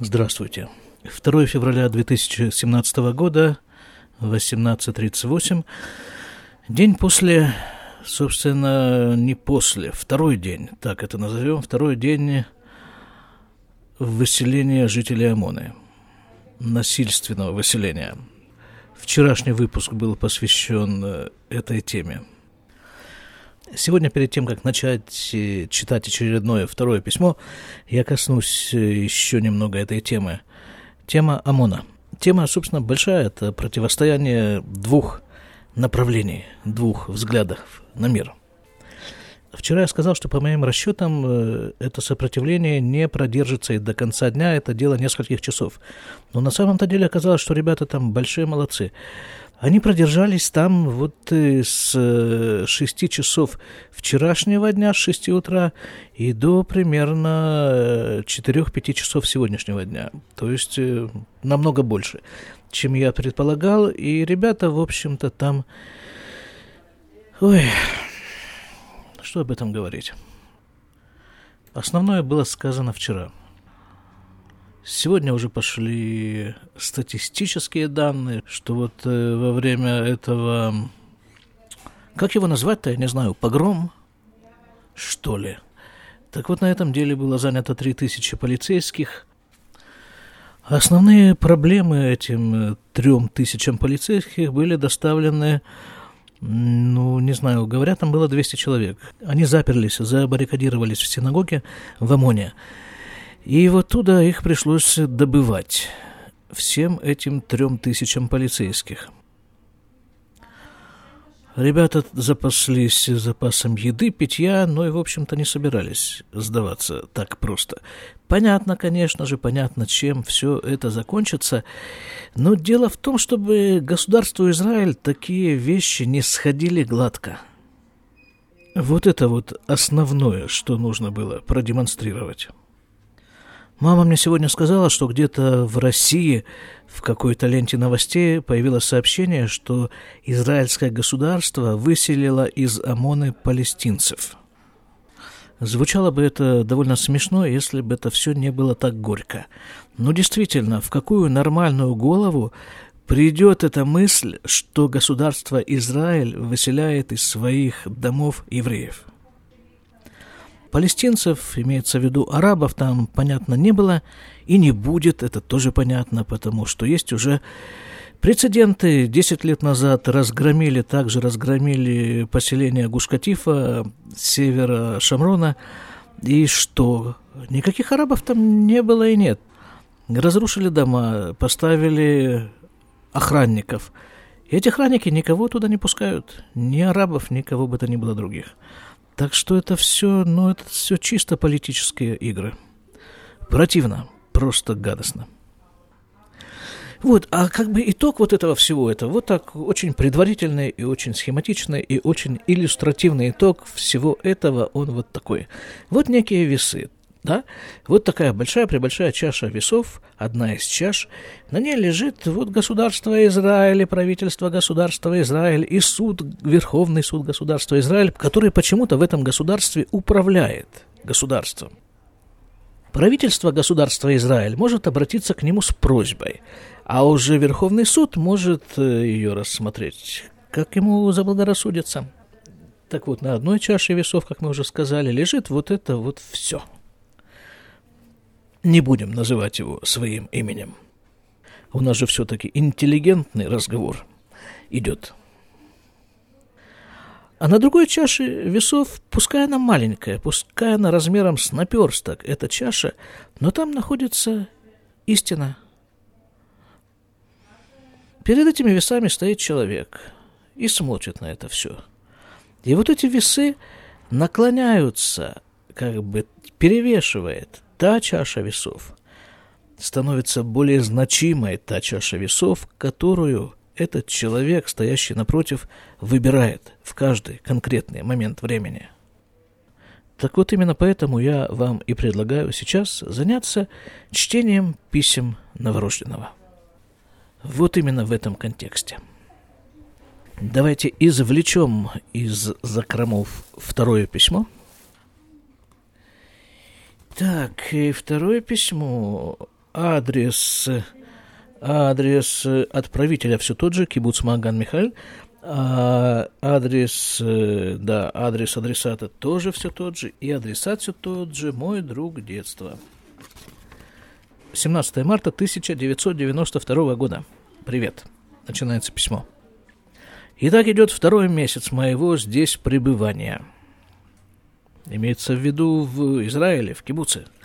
Здравствуйте. 2 февраля 2017 года, 18.38. День после, собственно, не после, второй день, так это назовем, второй день выселения жителей ОМОНы, насильственного выселения. Вчерашний выпуск был посвящен э, этой теме. Сегодня, перед тем, как начать э, читать очередное второе письмо, я коснусь э, еще немного этой темы. Тема ОМОНа. Тема, собственно, большая. Это противостояние двух направлений, двух взглядов на мир. Вчера я сказал, что по моим расчетам э, это сопротивление не продержится и до конца дня, это дело нескольких часов. Но на самом-то деле оказалось, что ребята там большие молодцы. Они продержались там вот э, с 6 э, часов вчерашнего дня, с 6 утра, и до примерно 4-5 э, часов сегодняшнего дня. То есть намного больше, чем я предполагал. И ребята, в общем-то, там... Ой, что об этом говорить? Основное было сказано вчера – Сегодня уже пошли статистические данные, что вот э, во время этого, как его назвать-то, я не знаю, погром, что ли. Так вот, на этом деле было занято 3000 полицейских. Основные проблемы этим э, трем тысячам полицейских были доставлены ну, не знаю, говорят, там было 200 человек. Они заперлись, забаррикадировались в синагоге в ОМОНе. И вот туда их пришлось добывать всем этим трем тысячам полицейских. Ребята запаслись запасом еды, питья, но и, в общем-то, не собирались сдаваться так просто. Понятно, конечно же, понятно, чем все это закончится, но дело в том, чтобы государству Израиль такие вещи не сходили гладко. Вот это вот основное, что нужно было продемонстрировать. Мама мне сегодня сказала, что где-то в России в какой-то ленте новостей появилось сообщение, что израильское государство выселило из ОМОНы палестинцев. Звучало бы это довольно смешно, если бы это все не было так горько. Но действительно, в какую нормальную голову придет эта мысль, что государство Израиль выселяет из своих домов евреев? Палестинцев, имеется в виду арабов, там, понятно, не было и не будет, это тоже понятно, потому что есть уже прецеденты. Десять лет назад разгромили, также разгромили поселение Гушкатифа, севера Шамрона, и что? Никаких арабов там не было и нет. Разрушили дома, поставили охранников. И эти охранники никого туда не пускают, ни арабов, никого бы то ни было других. Так что это все, ну, это все чисто политические игры. Противно, просто гадостно. Вот, а как бы итог вот этого всего, это вот так очень предварительный и очень схематичный и очень иллюстративный итог всего этого, он вот такой. Вот некие весы, да? Вот такая большая-пребольшая чаша весов, одна из чаш, на ней лежит вот государство Израиль, правительство государства Израиль и суд, Верховный суд государства Израиль, который почему-то в этом государстве управляет государством. Правительство государства Израиль может обратиться к нему с просьбой, а уже Верховный суд может э, ее рассмотреть, как ему заблагорассудится. Так вот, на одной чаше весов, как мы уже сказали, лежит вот это вот все – не будем называть его своим именем. У нас же все-таки интеллигентный разговор идет. А на другой чаше весов, пускай она маленькая, пускай она размером с наперсток, эта чаша, но там находится истина. Перед этими весами стоит человек и смотрит на это все. И вот эти весы наклоняются, как бы перевешивает та чаша весов становится более значимой та чаша весов, которую этот человек, стоящий напротив, выбирает в каждый конкретный момент времени. Так вот именно поэтому я вам и предлагаю сейчас заняться чтением писем новорожденного. Вот именно в этом контексте. Давайте извлечем из закромов второе письмо – так, и второе письмо адрес, адрес отправителя все тот же, кибуц Маган Михаил, а адрес, да, адрес адресата тоже все тот же, и адресат все тот же, мой друг детства. 17 марта 1992 года. Привет. Начинается письмо. Итак, идет второй месяц моего здесь пребывания. Имеется в виду в Израиле, в Кибуце –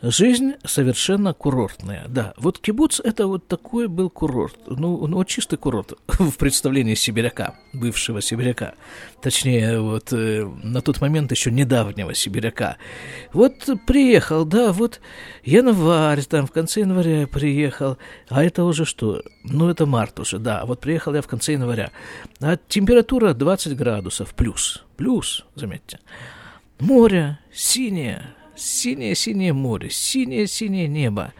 Жизнь совершенно курортная. Да, вот кибуц – это вот такой был курорт. Ну, ну, чистый курорт в представлении сибиряка, бывшего сибиряка. Точнее, вот э, на тот момент еще недавнего сибиряка. Вот приехал, да, вот январь, там в конце января приехал. А это уже что? Ну, это март уже, да. Вот приехал я в конце января. А температура 20 градусов плюс. Плюс, заметьте. Море синее, синее-синее море, синее-синее небо.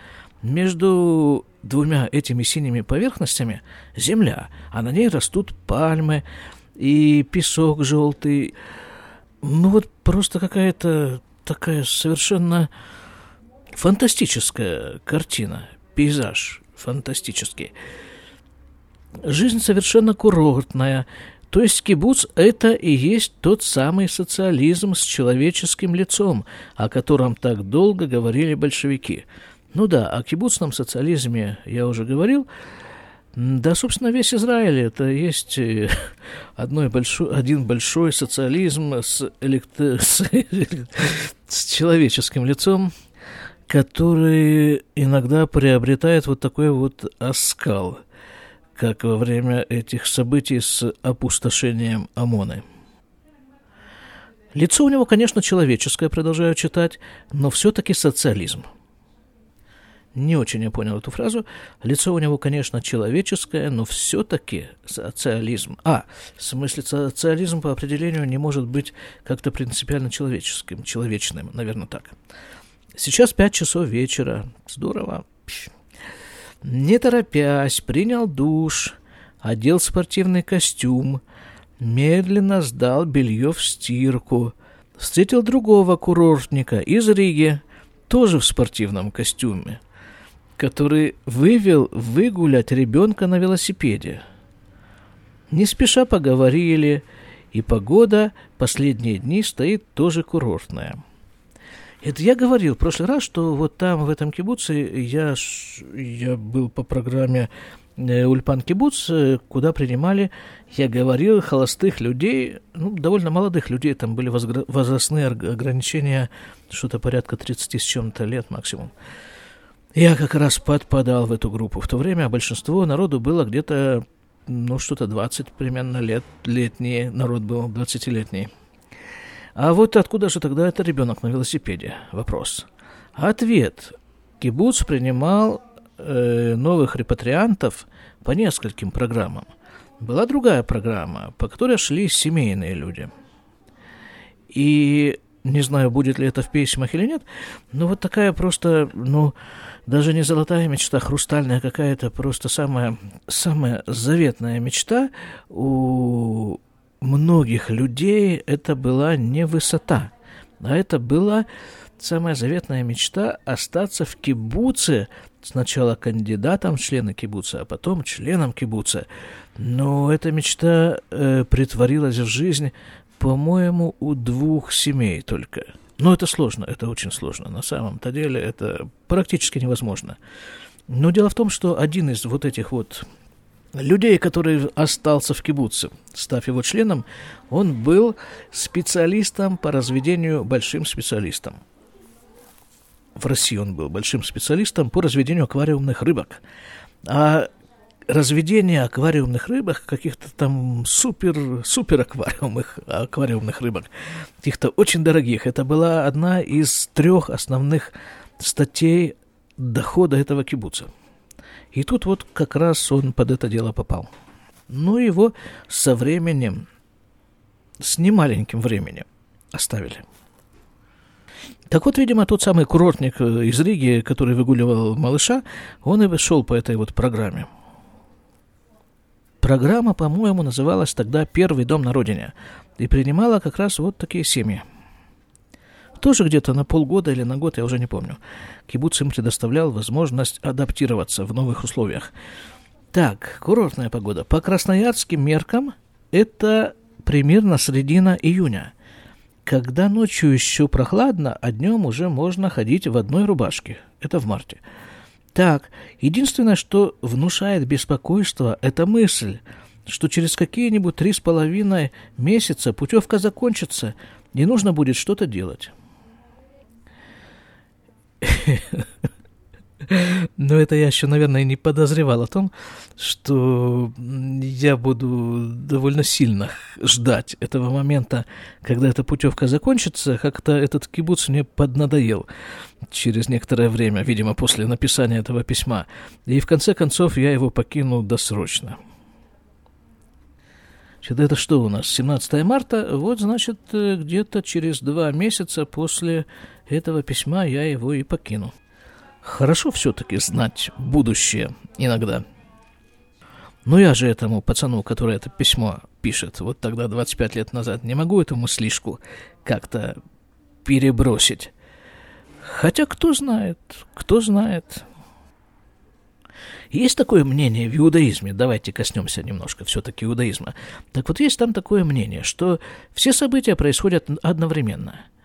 Между двумя этими синими поверхностями земля, а на ней растут пальмы и песок желтый. Ну вот просто какая-то такая совершенно фантастическая картина, пейзаж фантастический. Жизнь совершенно курортная, то есть кибуц – это и есть тот самый социализм с человеческим лицом, о котором так долго говорили большевики. Ну да, о кибуцном социализме я уже говорил. Да, собственно, весь Израиль – это есть э, одной большой, один большой социализм с, электро... с, с человеческим лицом, который иногда приобретает вот такой вот оскал – как во время этих событий с опустошением ОМОНы. Лицо у него, конечно, человеческое, продолжаю читать, но все-таки социализм. Не очень я понял эту фразу. Лицо у него, конечно, человеческое, но все-таки социализм. А, в смысле, социализм по определению не может быть как-то принципиально человеческим, человечным, наверное, так. Сейчас пять часов вечера. Здорово. Не торопясь, принял душ, одел спортивный костюм, медленно сдал белье в стирку, встретил другого курортника из Риги, тоже в спортивном костюме, который вывел выгулять ребенка на велосипеде. Не спеша поговорили, и погода последние дни стоит тоже курортная. Это я говорил в прошлый раз, что вот там, в этом кибуце, я, я был по программе э, Ульпан Кибуц, э, куда принимали, я говорил, холостых людей, ну, довольно молодых людей, там были возрастные ограничения, что-то порядка 30 с чем-то лет максимум. Я как раз подпадал в эту группу. В то время большинство народу было где-то, ну, что-то 20 примерно лет, летние, народ был 20-летний. А вот откуда же тогда это ребенок на велосипеде? Вопрос. Ответ. Кибуц принимал э, новых репатриантов по нескольким программам. Была другая программа, по которой шли семейные люди. И не знаю, будет ли это в письмах или нет, но вот такая просто, ну, даже не золотая мечта, хрустальная какая-то, просто самая, самая заветная мечта у многих людей это была не высота, а это была самая заветная мечта остаться в кибуце, сначала кандидатом в члены кибуца, а потом членом кибуца. Но эта мечта э, притворилась в жизнь, по-моему, у двух семей только. Но это сложно, это очень сложно. На самом-то деле это практически невозможно. Но дело в том, что один из вот этих вот людей, который остался в кибуце, став его членом, он был специалистом по разведению, большим специалистом. В России он был большим специалистом по разведению аквариумных рыбок. А разведение аквариумных рыбок, каких-то там супер, супер аквариумных, аквариумных рыбок, каких-то очень дорогих, это была одна из трех основных статей дохода этого кибуца – и тут вот как раз он под это дело попал. Но его со временем, с немаленьким временем оставили. Так вот, видимо, тот самый курортник э, из Риги, который выгуливал малыша, он и шел по этой вот программе. Программа, по-моему, называлась тогда «Первый дом на родине» и принимала как раз вот такие семьи. Тоже где-то на полгода или на год, я уже не помню. Кибуц им предоставлял возможность адаптироваться в новых условиях. Так, курортная погода. По красноярским меркам это примерно середина июня, когда ночью еще прохладно, а днем уже можно ходить в одной рубашке. Это в марте. Так, единственное, что внушает беспокойство, это мысль, что через какие-нибудь три с половиной месяца путевка закончится, и нужно будет что-то делать. Но это я еще, наверное, не подозревал о том, что я буду довольно сильно ждать этого момента, когда эта путевка закончится. Как-то этот кибуц мне поднадоел через некоторое время, видимо, после написания этого письма. И в конце концов я его покину досрочно. Значит, это что у нас? 17 марта. Вот, значит, где-то через два месяца после этого письма я его и покину. Хорошо все-таки знать будущее иногда. Но я же этому пацану, который это письмо пишет, вот тогда 25 лет назад, не могу эту мыслишку как-то перебросить. Хотя кто знает, кто знает. Есть такое мнение в иудаизме, давайте коснемся немножко все-таки иудаизма. Так вот, есть там такое мнение, что все события происходят одновременно –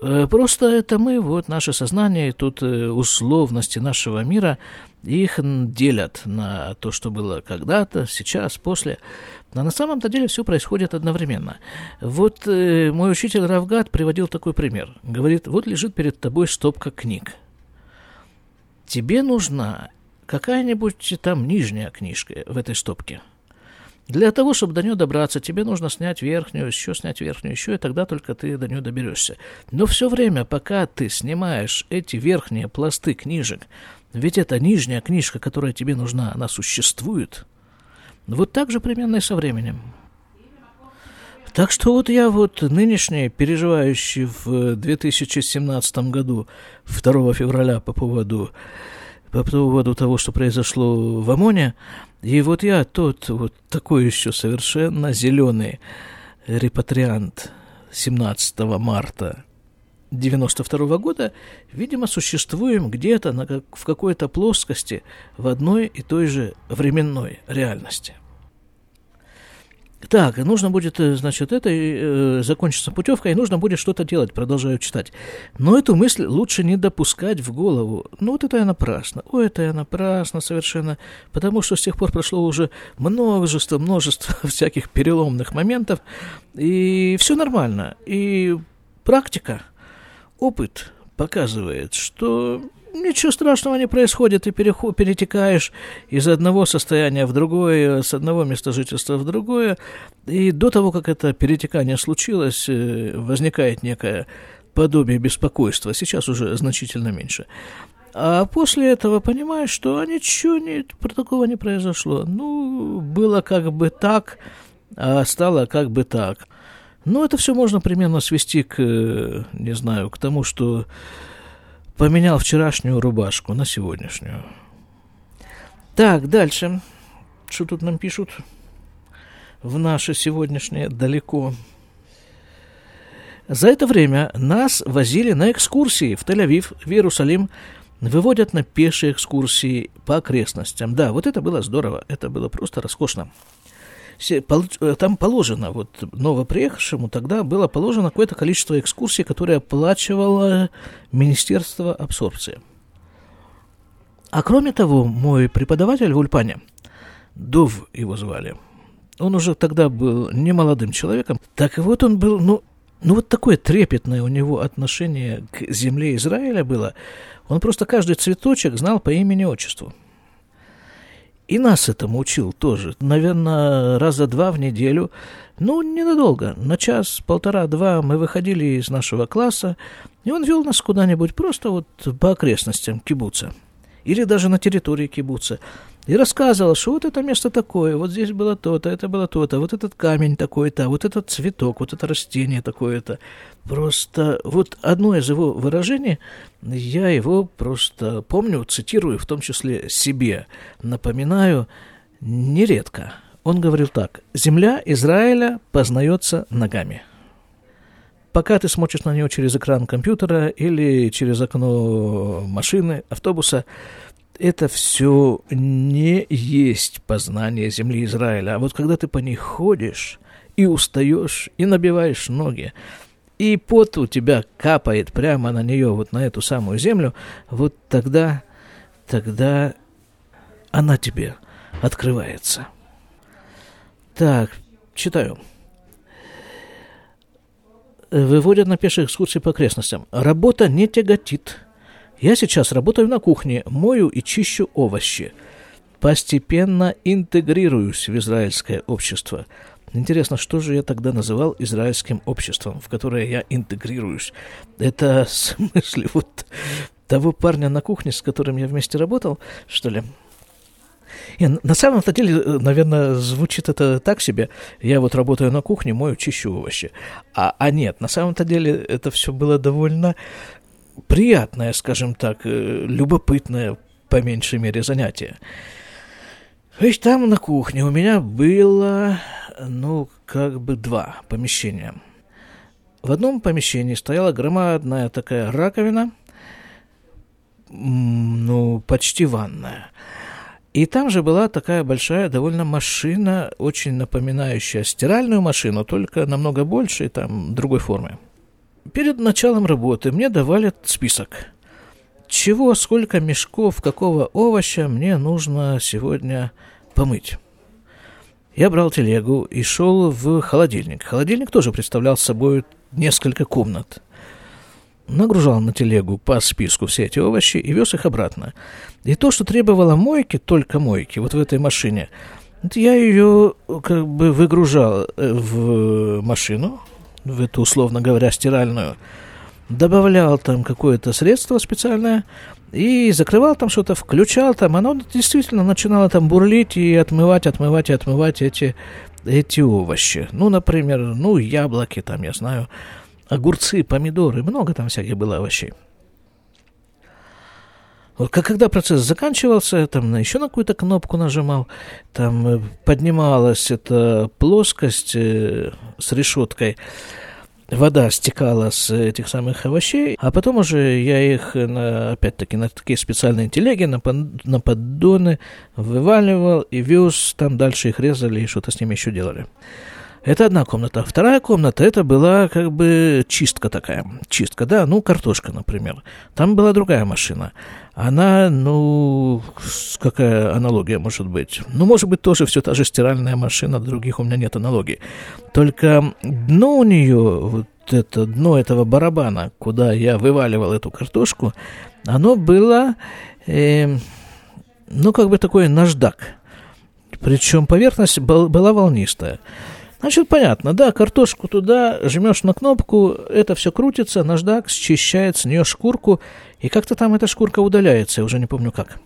просто это мы, вот наше сознание, тут э, условности нашего мира, их делят на то, что было когда-то, сейчас, после. Но на самом-то деле все происходит одновременно. Вот э, мой учитель Равгат приводил такой пример. Говорит, вот лежит перед тобой стопка книг. Тебе нужна какая-нибудь там нижняя книжка в этой стопке – для того, чтобы до нее добраться, тебе нужно снять верхнюю, еще снять верхнюю, еще, и тогда только ты до нее доберешься. Но все время, пока ты снимаешь эти верхние пласты книжек, ведь эта нижняя книжка, которая тебе нужна, она существует. Вот так же примерно и со временем. Так что вот я вот нынешний, переживающий в 2017 году, 2 февраля по поводу по поводу того, что произошло в ОМОНе. И вот я тот вот такой еще совершенно зеленый репатриант 17 марта 92 года, видимо, существуем где-то на, в какой-то плоскости в одной и той же временной реальности – так, нужно будет, э, значит, это э, закончится путевка, и нужно будет что-то делать, продолжаю читать. Но эту мысль лучше не допускать в голову. Ну, вот это я напрасно. О, это я напрасно совершенно. Потому что с тех пор прошло уже множество, множество всяких переломных моментов. И все нормально. И практика, опыт показывает, что ничего страшного не происходит, ты перетекаешь из одного состояния в другое, с одного места жительства в другое, и до того, как это перетекание случилось, э, возникает некое подобие беспокойства, сейчас уже значительно меньше. А после этого понимаешь, что ничего не, про такого не произошло. Ну, было как бы так, а стало как бы так. Ну, это все можно примерно свести к, э, не знаю, к тому, что поменял вчерашнюю рубашку на сегодняшнюю. Так, дальше. Что тут нам пишут? В наше сегодняшнее далеко. За это время нас возили на экскурсии в Тель-Авив, в Иерусалим, выводят на пешие экскурсии по окрестностям. Да, вот это было здорово, это было просто роскошно. Э, там положено, вот новоприехавшему тогда было положено какое-то количество экскурсий, которые оплачивало Министерство абсорбции. А кроме того, мой преподаватель в Ульпане, Дов его звали, он уже тогда был не молодым человеком, так и вот он был, ну, ну вот такое трепетное у него отношение к земле Израиля было. Он просто каждый цветочек знал по имени-отчеству. И нас этому учил тоже. Наверное, раза два в неделю. Ну, ненадолго. На час, полтора-два мы выходили из нашего класса, и он вел нас куда-нибудь просто вот по окрестностям кибуца. Или даже на территории кибуца и рассказывал, что вот это место такое, вот здесь было то-то, это было то-то, вот этот камень такой-то, вот этот цветок, вот это растение такое-то. Просто вот одно из его выражений, я его просто помню, цитирую, в том числе себе, напоминаю, нередко. Он говорил так, «Земля Израиля познается ногами». пока ты смотришь на нее через экран компьютера или через окно машины, автобуса, это все не есть познание земли Израиля. А вот когда ты по ней ходишь и устаешь, и набиваешь ноги, и пот у тебя капает прямо на нее, вот на эту самую землю, вот тогда, тогда она тебе открывается. Так, читаю. Выводят на пешие экскурсии по окрестностям. Работа не тяготит. Я сейчас работаю на кухне, мою и чищу овощи. Постепенно интегрируюсь в израильское общество. Интересно, что же я тогда называл израильским обществом, в которое я интегрируюсь? Это в смысле вот того парня на кухне, с которым я вместе работал, что ли? И на самом-то деле, э, наверное, звучит это так себе. Я вот работаю на кухне, мою, чищу овощи. А, а нет, на самом-то деле это все было довольно приятное, скажем так, э, любопытное, по меньшей мере, занятие. Ведь там на кухне у меня было, ну, как бы два помещения. В одном помещении стояла громадная такая раковина, ну, почти ванная. И там же была такая большая довольно машина, очень напоминающая стиральную машину, только намного больше и там другой формы. Перед началом работы мне давали список. Чего, сколько мешков, какого овоща мне нужно сегодня помыть. Я брал телегу и шел в холодильник. Холодильник тоже представлял собой несколько комнат нагружал на телегу по списку все эти овощи и вез их обратно. И то, что требовало мойки, только мойки, вот в этой машине, я ее как бы выгружал э, в машину, в эту, условно говоря, стиральную, добавлял там какое-то средство специальное и закрывал там что-то, включал там, оно действительно начинало там бурлить и отмывать, отмывать и отмывать эти, эти овощи. Ну, например, ну, яблоки там, я знаю, огурцы, помидоры, много там всяких было овощей. Вот когда процесс заканчивался, там еще на какую-то кнопку нажимал, там э, поднималась эта плоскость э, с решеткой, вода стекала с этих самых овощей, а потом уже я их, на, опять-таки, на такие специальные телеги, на, на поддоны вываливал и вез, там дальше их резали и что-то с ними еще делали. Это одна комната. Вторая комната, это была как бы чистка такая. Чистка, да, ну, картошка, например. Там была другая машина. Она, ну, какая аналогия может быть? Ну, может быть, тоже все та же стиральная машина, других у меня нет аналогии. Только дно у нее, вот это дно этого барабана, куда я вываливал эту картошку, оно было, э, ну, как бы такой наждак. Причем поверхность была волнистая. Значит, понятно, да, картошку туда, жмешь на кнопку, это все крутится, наждак счищает с нее шкурку, и как-то там эта шкурка удаляется, я уже не помню как.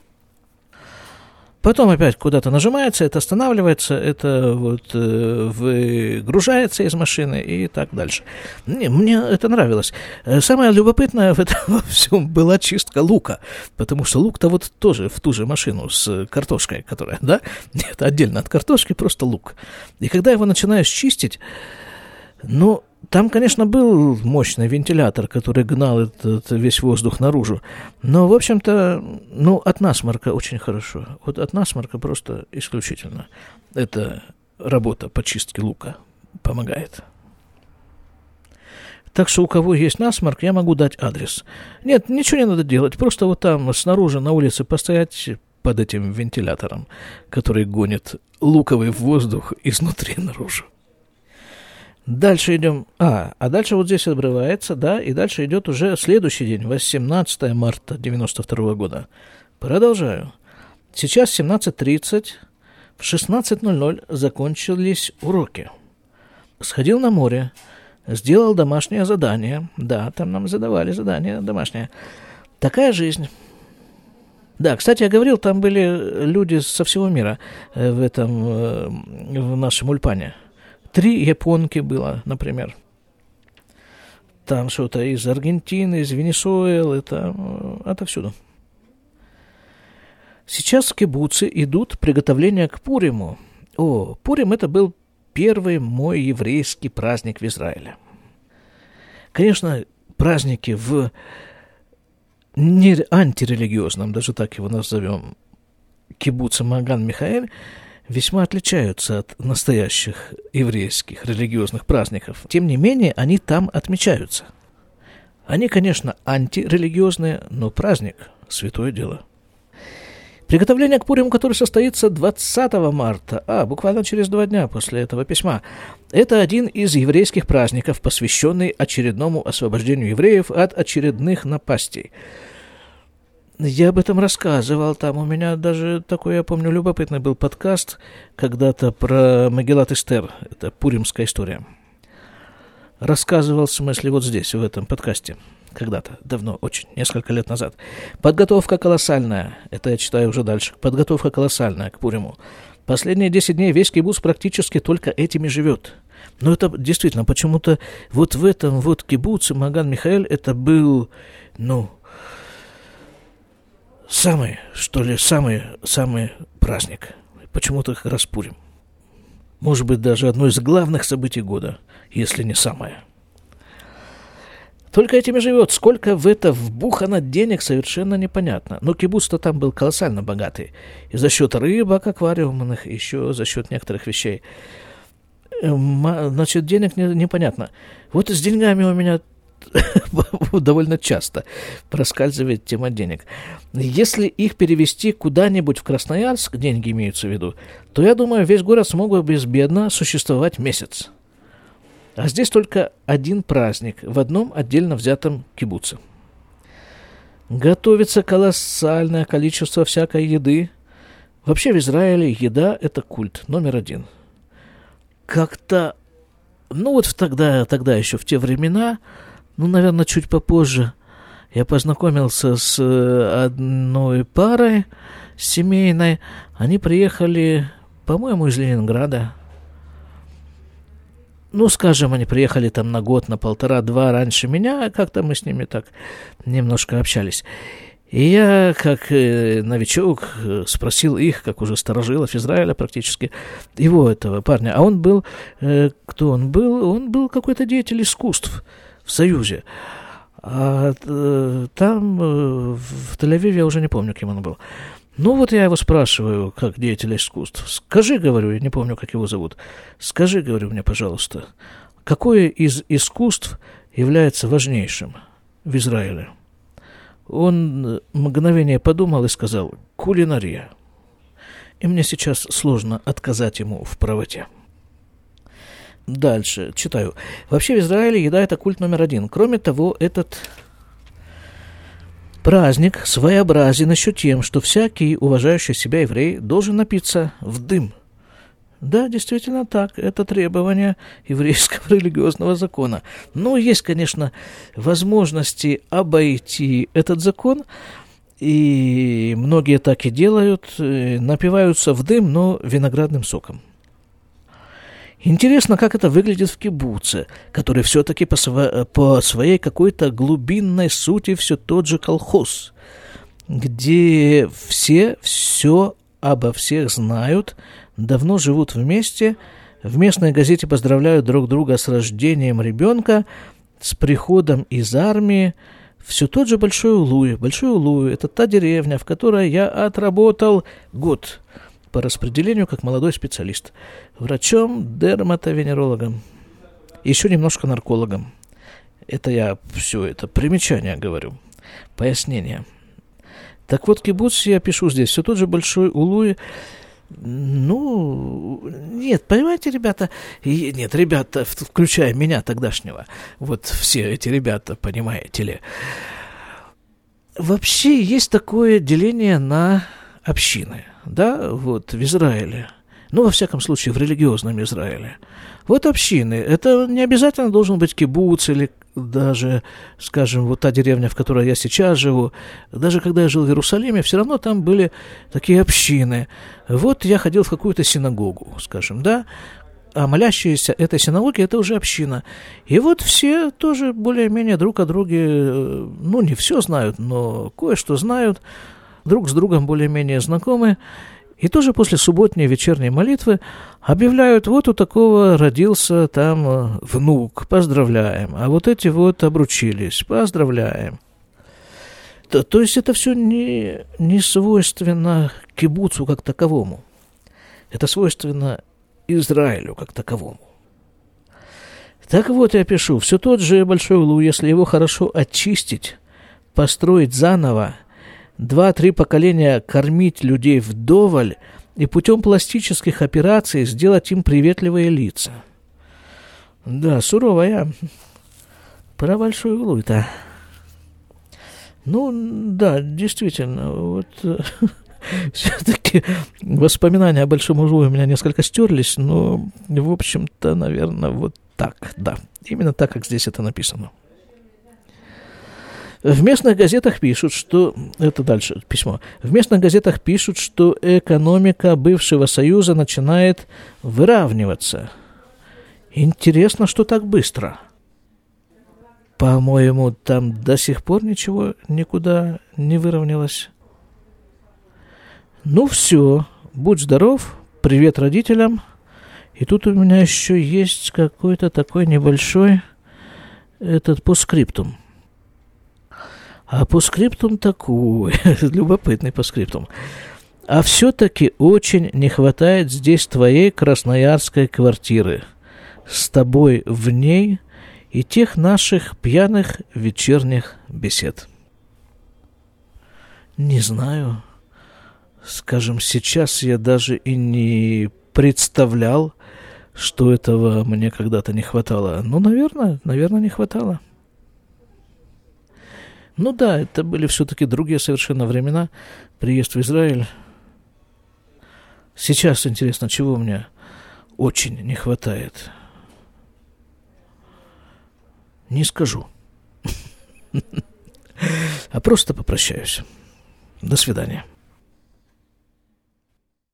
Потом опять куда-то нажимается, это останавливается, это вот э, выгружается из машины и так дальше. Не, мне это нравилось. Э, самое любопытное в этом во всем была чистка лука, потому что лук-то вот тоже в ту же машину с картошкой, которая, да, нет, отдельно от картошки, просто лук. И когда его начинаешь чистить, ну, там, конечно, был мощный вентилятор, который гнал этот весь воздух наружу. Но, в общем-то, ну, от насморка очень хорошо. Вот от насморка просто исключительно. Это работа по чистке лука помогает. Так что у кого есть насморк, я могу дать адрес. Нет, ничего не надо делать. Просто вот там снаружи на улице постоять под этим вентилятором, который гонит луковый воздух изнутри наружу. Дальше идем. А, а дальше вот здесь обрывается, да, и дальше идет уже следующий день, 18 марта 92 года. Продолжаю. Сейчас 17.30, в 16.00 закончились уроки. Сходил на море, сделал домашнее задание. Да, там нам задавали задание домашнее. Такая жизнь. Да, кстати, я говорил, там были люди со всего мира э, в этом, э, в нашем Ульпане. Три японки было, например. Там что-то из Аргентины, из Венесуэлы, там, э, отовсюду. Сейчас в кибуце идут приготовления к Пуриму. О, Пурим это был первый мой еврейский праздник в Израиле. Конечно, праздники в не антирелигиозном, даже так его назовем, кибуце Маган Михаэль, весьма отличаются от настоящих еврейских религиозных праздников. Тем не менее, они там отмечаются. Они, конечно, антирелигиозные, но праздник – святое дело. Приготовление к Пуриму, который состоится 20 марта, а буквально через два дня после этого письма, это один из еврейских праздников, посвященный очередному освобождению евреев от очередных напастей – я об этом рассказывал, там у меня даже такой, я помню, любопытный был подкаст когда-то про Магеллат Эстер, это пуримская история. Рассказывал, в смысле, вот здесь, в этом подкасте, когда-то, давно, очень, несколько лет назад. Подготовка колоссальная, это я читаю уже дальше, подготовка колоссальная к Пуриму. Последние 10 дней весь кибуц практически только этими живет. Но это действительно почему-то вот в этом вот кибуце Маган Михаэль это был, ну, самый, что ли, самый, самый праздник. Почему-то как раз. Может быть, даже одно из главных событий года, если не самое. Только этими живет. Сколько в это вбухано денег, совершенно непонятно. Но кибуц-то там был колоссально богатый. И за счет рыбок аквариумных, еще за счет некоторых вещей. Эм, значит, денег не, непонятно. Вот и с деньгами у меня довольно часто проскальзывает тема денег. Если их перевести куда-нибудь в Красноярск, деньги имеются в виду, то, я думаю, весь город смог бы безбедно существовать месяц. А здесь только один праздник в одном отдельно взятом кибуце. Готовится колоссальное количество всякой еды. Вообще в Израиле еда – это культ номер один. Как-то, ну вот тогда, тогда еще в те времена – ну, наверное, чуть попозже, я познакомился с э, одной парой семейной. Они приехали, по-моему, из Ленинграда. Ну, скажем, они приехали там на год, на полтора-два раньше меня, как-то мы с ними так немножко общались. И я, как э, новичок, э, спросил их, как уже старожилов Израиля практически, его этого парня. А он был, кто он был? Он был какой-то деятель искусств в Союзе. А э, там, э, в Тель-Авиве, я уже не помню, кем он был. Ну вот я его спрашиваю, как деятель искусств. Скажи, говорю, я не помню, как его зовут. Скажи, говорю мне, пожалуйста, какое из искусств является важнейшим в Израиле? Он мгновение подумал и сказал, кулинария. И мне сейчас сложно отказать ему в правоте. Дальше, читаю. Вообще в Израиле еда – это культ номер один. Кроме того, этот праздник своеобразен еще тем, что всякий уважающий себя еврей должен напиться в дым. Да, действительно так. Это требование еврейского религиозного закона. Но есть, конечно, возможности обойти этот закон, и многие так и делают, э, напиваются в дым, но виноградным соком. Интересно, как это выглядит в кибуце, который все-таки по, сво- по своей какой-то глубинной сути все тот же колхоз, где все все обо всех знают, давно живут вместе, в местной газете поздравляют друг друга с рождением ребенка, с приходом из армии, все тот же Большой Улуй. Большой Улуй – это та деревня, в которой я отработал год – по распределению как молодой специалист. Врачом, дерматовенерологом, еще немножко наркологом. Это я все это примечание говорю, пояснение. Так вот, кибуц я пишу здесь, все тот же большой улуй, ну, нет, понимаете, ребята, нет, ребята, включая меня тогдашнего, вот все эти ребята, понимаете ли, вообще есть такое деление на общины да, вот в Израиле, ну, во всяком случае, в религиозном Израиле. Вот общины. Это не обязательно должен быть кибуц или даже, скажем, вот та деревня, в которой я сейчас живу. Даже когда я жил в Иерусалиме, все равно там были такие общины. Вот я ходил в какую-то синагогу, скажем, да, а молящиеся этой синагоги – это уже община. И вот все тоже более-менее друг о друге, э, ну, не все знают, но кое-что знают, друг с другом более-менее знакомы. И тоже после субботней вечерней молитвы объявляют, вот у такого родился там э, внук, поздравляем, а вот эти вот обручились, поздравляем. То, то есть это все не, не свойственно кибуцу как таковому. Это свойственно Израилю как таковому. Так вот я пишу, все тот же Большой Улу, если его хорошо очистить, построить заново, два-три поколения кормить людей вдоволь и путем пластических операций сделать им приветливые лица. Да, суровая. Про Большой Улу-то. Ну, да, действительно, вот все-таки воспоминания о Большом Ужу у меня несколько стерлись, но, в общем-то, наверное, вот так, да. Именно так, как здесь это написано. В местных газетах пишут, что... Это дальше письмо. В местных газетах пишут, что экономика бывшего Союза начинает выравниваться. Интересно, что так быстро. По-моему, там до сих пор ничего никуда не выровнялось. Ну все, будь здоров, привет родителям. И тут у меня еще есть какой-то такой небольшой этот постскриптум. А постскриптум такой, любопытный постскриптум. А все-таки очень не хватает здесь твоей красноярской квартиры. С тобой в ней – и тех наших пьяных вечерних бесед. Не знаю. Скажем, сейчас я даже и не представлял, что этого мне когда-то не хватало. Ну, наверное, наверное, не хватало. Ну да, это были все-таки другие совершенно времена. Приезд в Израиль. Сейчас интересно, чего мне очень не хватает. Не скажу. А просто попрощаюсь. До свидания.